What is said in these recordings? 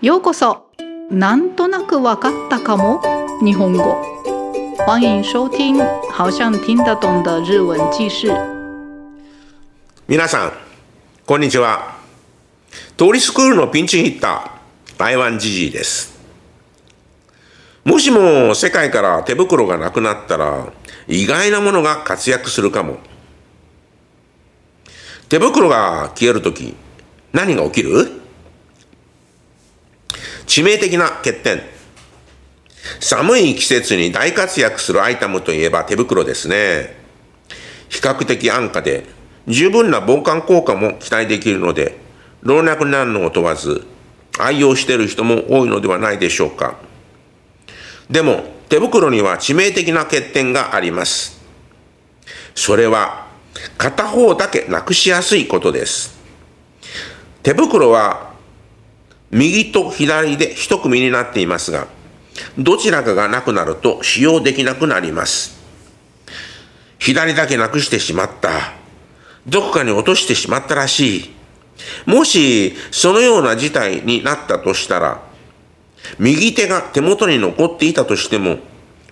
ようこそ。なんとなくわかったかも。日本語。欢迎收听好像听得懂的日文记事。皆さんこんにちは。通りスクールのピンチヒッター。台湾じじいです。もしも世界から手袋がなくなったら意外なものが活躍するかも。手袋が消えるとき何が起きる？致命的な欠点。寒い季節に大活躍するアイテムといえば手袋ですね。比較的安価で十分な防寒効果も期待できるので、老若男女を問わず愛用している人も多いのではないでしょうか。でも手袋には致命的な欠点があります。それは片方だけなくしやすいことです。手袋は右と左で一組になっていますが、どちらかがなくなると使用できなくなります。左だけなくしてしまった。どこかに落としてしまったらしい。もし、そのような事態になったとしたら、右手が手元に残っていたとしても、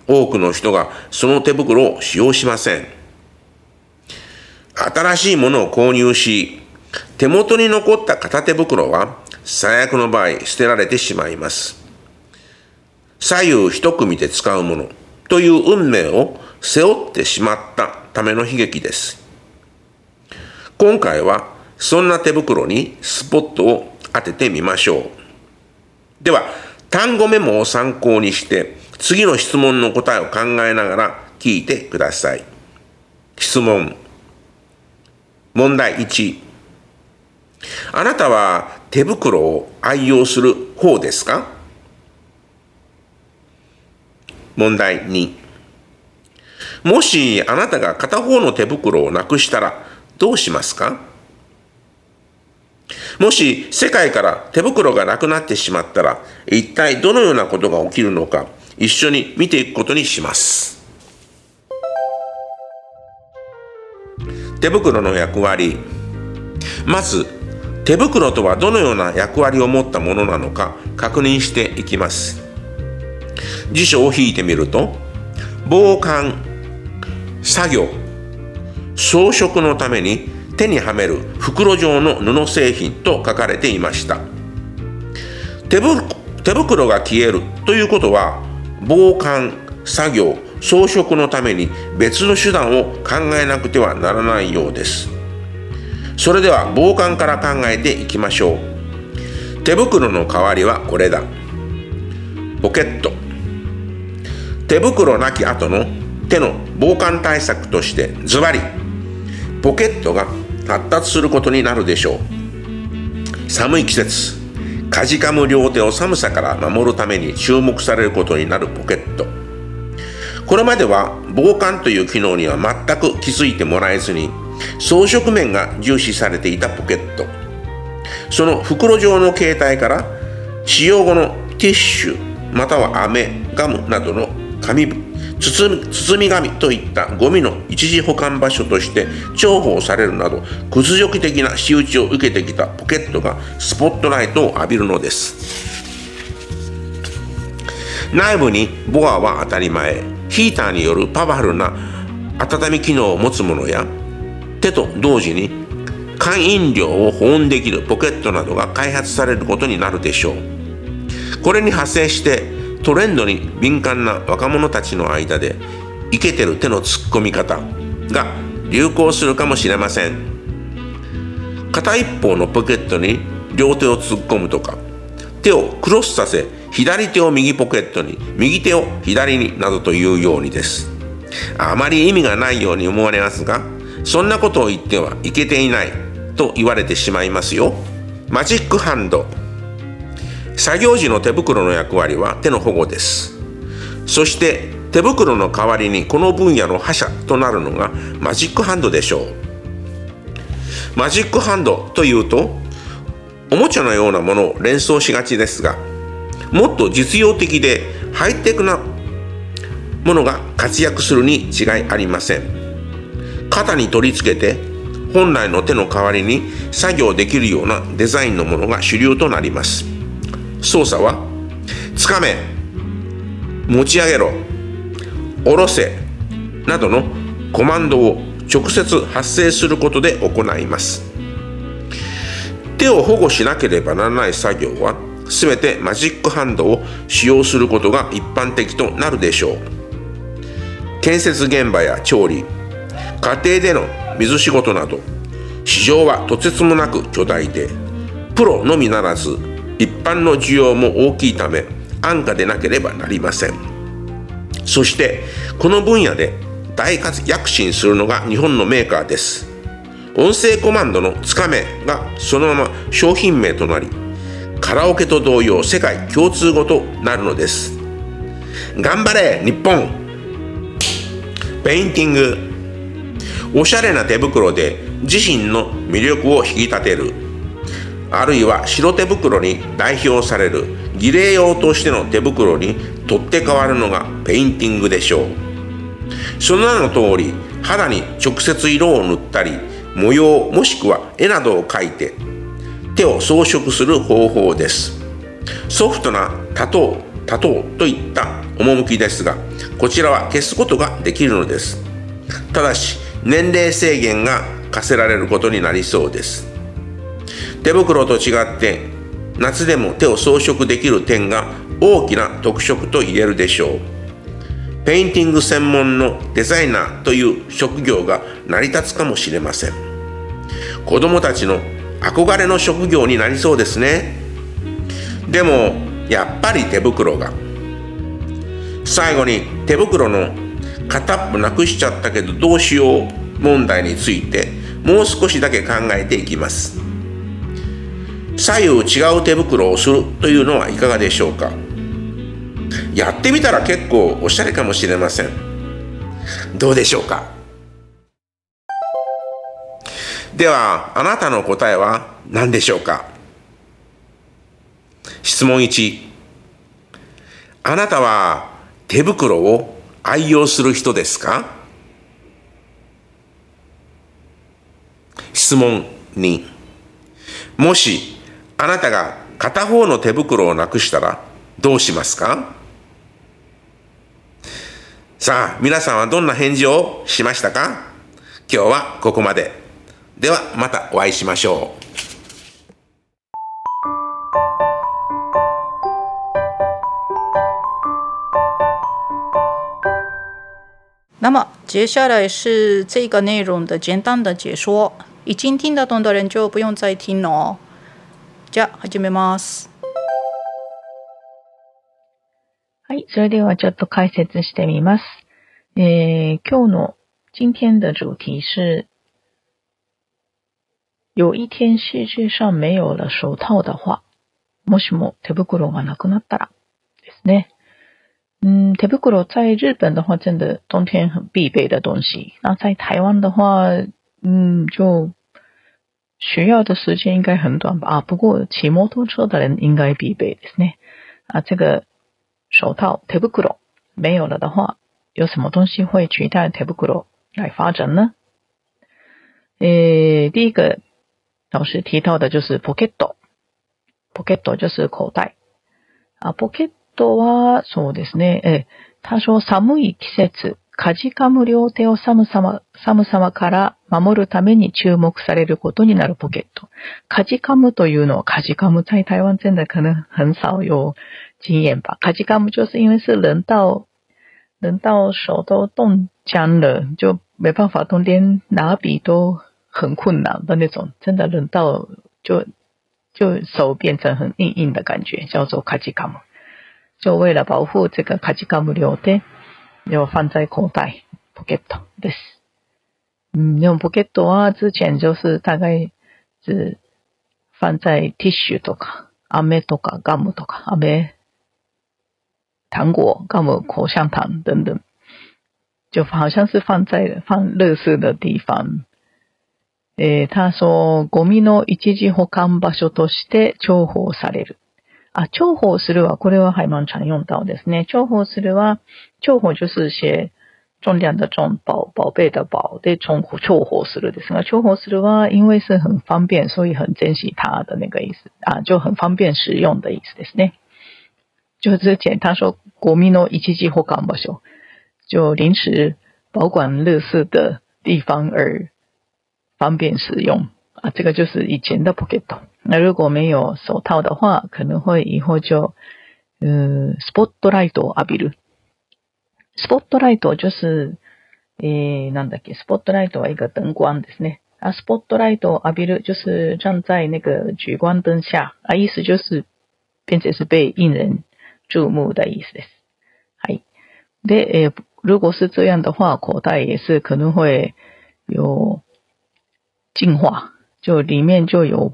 多くの人がその手袋を使用しません。新しいものを購入し、手元に残った片手袋は最悪の場合捨てられてしまいます。左右一組で使うものという運命を背負ってしまったための悲劇です。今回はそんな手袋にスポットを当ててみましょう。では、単語メモを参考にして次の質問の答えを考えながら聞いてください。質問。問題1。あなたは手袋を愛用する方ですか？問題2。もしあなたが片方の手袋をなくしたらどうしますか？もし世界から手袋がなくなってしまったら一体どのようなことが起きるのか一緒に見ていくことにします。手袋の役割まず手袋とはどのような役割を持ったものなのか確認していきます。辞書を引いてみると防寒作業装飾のために手にはめる袋状の布製品と書かれていました。手袋が消えるということは防寒作業装飾のために別の手段を考えなくてはならないようです。それでは防寒から考えていきましょう。手袋の代わりはこれだ。ポケット。手袋なき後の手の防寒対策としてズバリポケットが発達することになるでしょう。寒い季節。かじかむ両手を寒さから守るために注目されることになるポケット。これまでは防寒という機能には全く気づいてもらえずに装飾面が重視されていたポケット。その袋状の形態から使用後のティッシュまたは飴ガムなどの紙包み包み紙といったゴミの一時保管場所として重宝されるなど屈辱的な仕打ちを受けてきたポケットがスポットライトを浴びるのです。内部にボアは当たり前。ヒーターによるパワフルな温め機能を持つものや手と同時に肝飲料を保温できるポケットなどが開発されることになるでしょう。これに派生してトレンドに敏感な若者たちの間でイケてる手の突っ込み方が流行するかもしれません。片一方のポケットに両手を突っ込むとか手をクロスさせ左手を右ポケットに右手を左になどというようにです。あまり意味がないように思われますがそんなことを言ってはいけていないと言われてしまいますよ。マジックハンド。作業時の手袋の役割は手の保護です。そして手袋の代わりにこの分野の覇者となるのがマジックハンドでしょう。マジックハンドというとおもちゃのようなものを連想しがちですがもっと実用的でハイテクなものが活躍するに違いありません。肩に取り付けて本来の手の代わりに作業できるようなデザインのものが主流となります。操作はつかめ持ち上げろ下ろせなどのコマンドを直接発生することで行います。手を保護しなければならない作業は全てマジックハンドを使用することが一般的となるでしょう。建設現場や調理家庭での水仕事など市場はとてつもなく巨大でプロのみならず一般の需要も大きいため安価でなければなりません。そしてこの分野で大活躍進するのが日本のメーカーです。音声コマンドのつかめがそのまま商品名となりカラオケと同様世界共通語となるのです。頑張れ日本！ペインティングおしゃれな手袋で自身の魅力を引き立てる。あるいは白手袋に代表される。儀礼用としての手袋に取って代わるのがペインティングでしょう。その名の通り肌に直接色を塗ったり模様もしくは絵などを描いて手を装飾する方法です。ソフトなタトゥータトゥーといった趣ですがこちらは消すことができるのです。ただし年齢制限が課せられることになりそうです。手袋と違って夏でも手を装飾できる点が大きな特色と言えるでしょう。ペインティング専門のデザイナーという職業が成り立つかもしれません。子供たちの憧れの職業になりそうですね。でもやっぱり手袋が。最後に手袋の片っぽなくしちゃったけどどうしよう問題についてもう少しだけ考えていきます。左右違う手袋をするというのはいかがでしょうか。やってみたら結構おしゃれかもしれません。どうでしょうか。ではあなたの答えは何でしょうか。質問1あなたは手袋を愛用する人ですか？質問2もしあなたが片方の手袋をなくしたらどうしますか？さあ皆さんはどんな返事をしましたか？今日はここまで。ではまたお会いしましょう。那么接下来是这个内容的简单的解说，已经听得懂的人就不用再听了哦。じゃあ始めます。はい、それではちょっと解説してみます。えー、今日の今天的主题是，有一天世界上没有了手套的话，もしも手袋がなくなったらですね。嗯，手袋在日本的话，真的冬天很必备的东西。那在台湾的话，嗯，就需要的时间应该很短吧。啊，不过骑摩托车的人应该必备ですね。啊，这个手套手袋没有了的话，有什么东西会取代手袋来发展呢？诶，第一个老师提到的就是 pocket，pocket 就是口袋啊，pocket。 とは、そうですね、え多少寒い季節、かじかむ両手を寒さま、寒さまから守るために注目されることになるポケット。かじかむというのは、かじかむ在台湾真的可能很少有经验吧。かじかむ就是因为是人到，人到手都冻僵了，就没办法，冬天拿笔都很困难的那种，真的冷到就就手变成很硬硬的感觉，叫做卡吉卡姆。就为了保护这个卡吉卡姆留的，要放在口袋 pocket です。嗯，用 pocket 啊，之前就是大概是放在 tissue とか、飴とか、ガムとか、飴、糖果、ガム、口香糖等等，就好像是放在放乐事的地方。えー、他说、ゴミの一時保管場所として重宝される。啊，重宝するは、これは还蛮常用到ですね。重宝するは、重宝就是写重量的重，宝宝贝的宝，对，重重宝するですが、重宝するは因为是很方便，所以很珍惜它的那个意思啊，就很方便使用的意思ですね。就之前他说国民の一時保管場所，就临时保管乐事的地方而方便使用啊，这个就是以前的 pocket。那如果没有手套的话，可能会以后就呃スポットライトを浴びる。スポットライト就是、えー、なんだっけ、スポットライトは一个灯光ですね。啊，スポットライトを浴びる就是站在那个聚光灯下啊，意思就是变成是被引人注目的意思です。はい。で、えー、如果是这样的话，口袋也是可能会有净化，就里面就有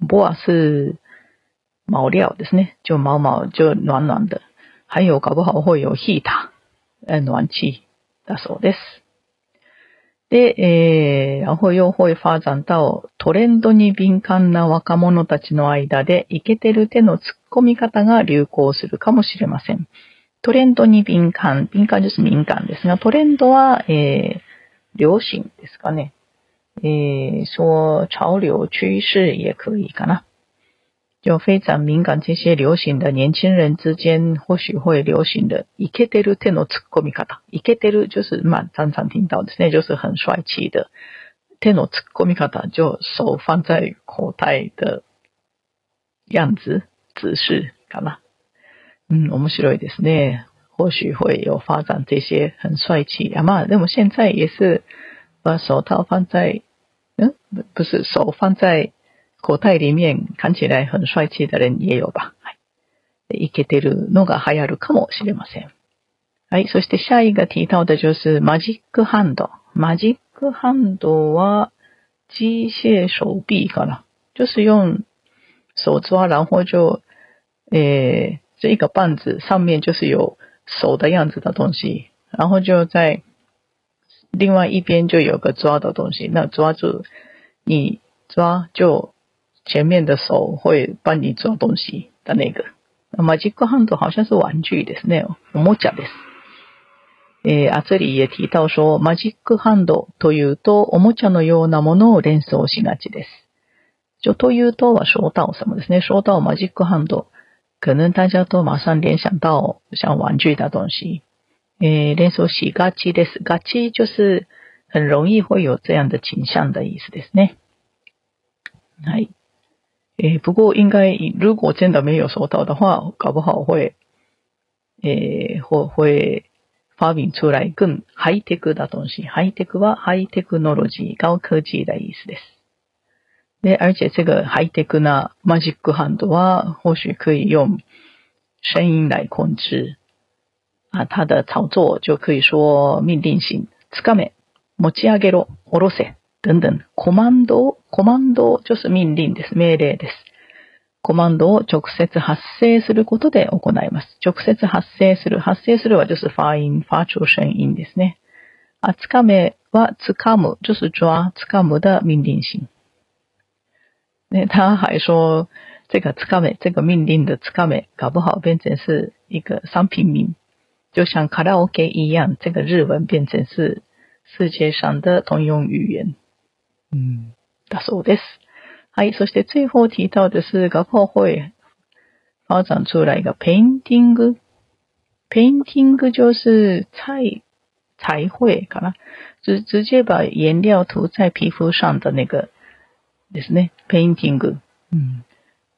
波，波是毛料ですね，就毛毛就暖暖的，还有搞不好会有 heat。暖气だそうです。で、えー、然后又会发展到トレンドに敏感な若者たちの間でイケてる手の突っ込み方が流行するかもしれません。トレンドに敏感、敏感就是敏感ですが、トレンドは、えー、流行ですかね。えー、说潮流趋势也可以かな。就非常敏感，这些流行的年轻人之间或许会流行的。イケてる手の突っ込み方。イケてる就是蛮常常听到的，那就是很帅气的。手の突っ込み方就手放在口袋的样子、姿势かな。嗯，面白いですね。或许会有发展这些很帅气。啊嘛，那么现在也是把手套放在， 嗯，不是手放在。口袋里面看起来很帅气的人也有吧？はい。いけてるのが流行るかもしれません。はい。そして下一个提到的就是マジックハンド。マジックハンドは机械手臂かな。就是用手抓，然后就，诶，这一个棒子上面就是有手的样子的东西，然后就在另外一边就有个抓的东西，那抓住你抓就前面的手会帮你抓东西的那个。マジックハンド好像是玩具ですね。おもちゃです。えー、あ、这里也提到说、マジックハンドというと、おもちゃのようなものを連想しがちです。就というとは说到什么ですね。说到マジックハンド，可能大家都马上联想到像玩具的东西。えー、連想しがちです。がち就是很容易会有这样的倾向的意思ですね。はい。诶，不过应该如果真的没有收到的话，搞不好会，诶，会会发明出来更ハイテク的东西。ハイテクはハイテクノロジー、高科技的意思です。で、而且这个ハイテクなマジックハンドは或许可以用声音来控制啊，它的操作就可以说命令性。つかめ、持ち上げろ、下ろせ。等等，コマンド、コマンド就是命令です。命令です。コマンドを直接発生することで行います。直接発生する。発生するは就是发音、发出声音ですね。あ、つかめはつかむ，就是抓、つかむ的命令型。那他还说，这个つかめ，这个命令的つかめ，搞不好变成是一个商品名，就像卡拉 OK 一样，这个日文变成是世界上的通用语言。嗯，だそうです。はい。そして最後提到的是，搞不好会发展出来一个 painting。painting 就是彩彩绘かな？直直接把颜料涂在皮肤上的那个ですね。painting。うん。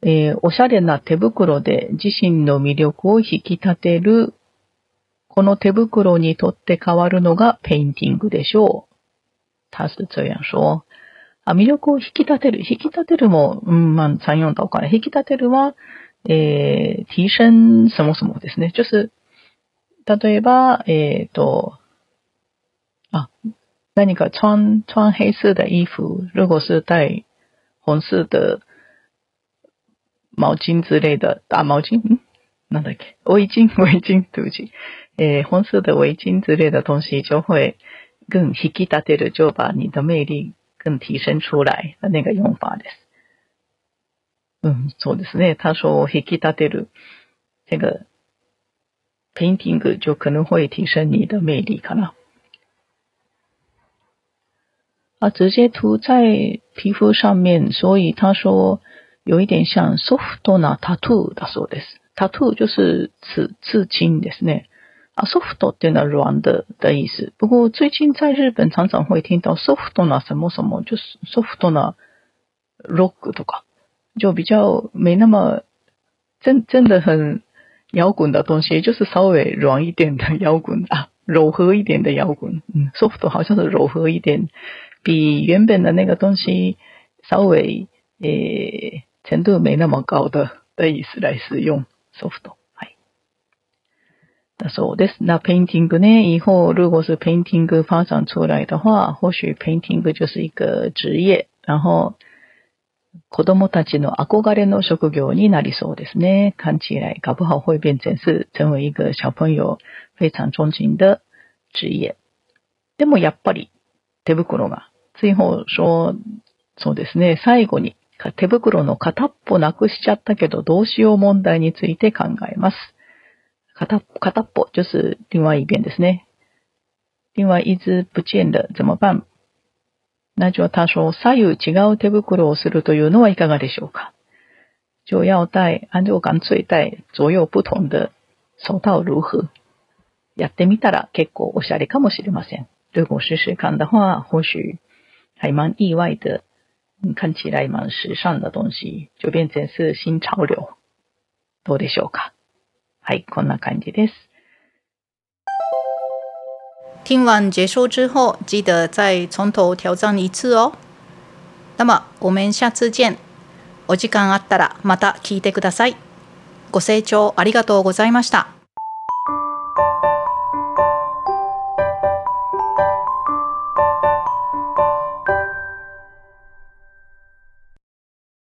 えー、おしゃれな手袋で自身の魅力を引き立てる、この手袋に取って代わるのがペインティングでしょう。他是这样说。あ、魅力を引き立てる。引き立てるも、うん、まあ、3、4とかね。引き立てるは、えー、提升什么什么ですね。就是、例えば、えっ、ー、と、あ、何か穿、穿黑色的衣服，如果是带红色的毛巾之类的，大毛巾，嗯，なんだっけ围巾、围巾、对不起。えー、红色的围巾之类的东西就会更引き立てる，就把你的魅力更提升出来的那个用法です。うん、そうですね。他说引き立てる。这个 painting 就可能会提升你的魅力かな。啊，直接涂在皮肤上面，所以他说有一点像 soft な tattoo だそうです。tattoo 就是刺刺青ですね。啊，soft っていうのは软的的意思。不过最近在日本常常会听到 soft な什么什么，就是 soft な rock とか，就比较没那么真真的很摇滚的东西，就是稍微软一点的摇滚啊，柔和一点的摇滚。嗯，soft 好像是柔和一点，比原本的那个东西稍微诶程度没那么高的的意思来使用 soft。 だそうです。那 painting 呢？以后如果是 painting 发展出来的话，或许 painting 就是一个职业，然后子供たちの憧れの職業になりそうですね。看起来搞不好会变成是成为一个小朋友非常憧憬的职业。でもやっぱり手袋が、最後说、そうですね、最後に手袋の片っぽなくしちゃったけどどうしよう問題について考えます。片片っぽ就是另外一边ですね。另外一只不见了怎么办？那就他说左右違う手袋をするというのはいかがでしょうか？就要戴，按照干脆戴左右不同的手套如何やってみたら結構おしゃれかもしれません。如果试试看的话，或许还蛮意外的，看起来蛮时尚的东西就变成是新潮流。どうでしょうかはい、こんな感じです。听完结束之后，记得再从头挑战一次哦。那么我们下次见。お時間あったらまた聞いてください。ご清聴ありがとうございました。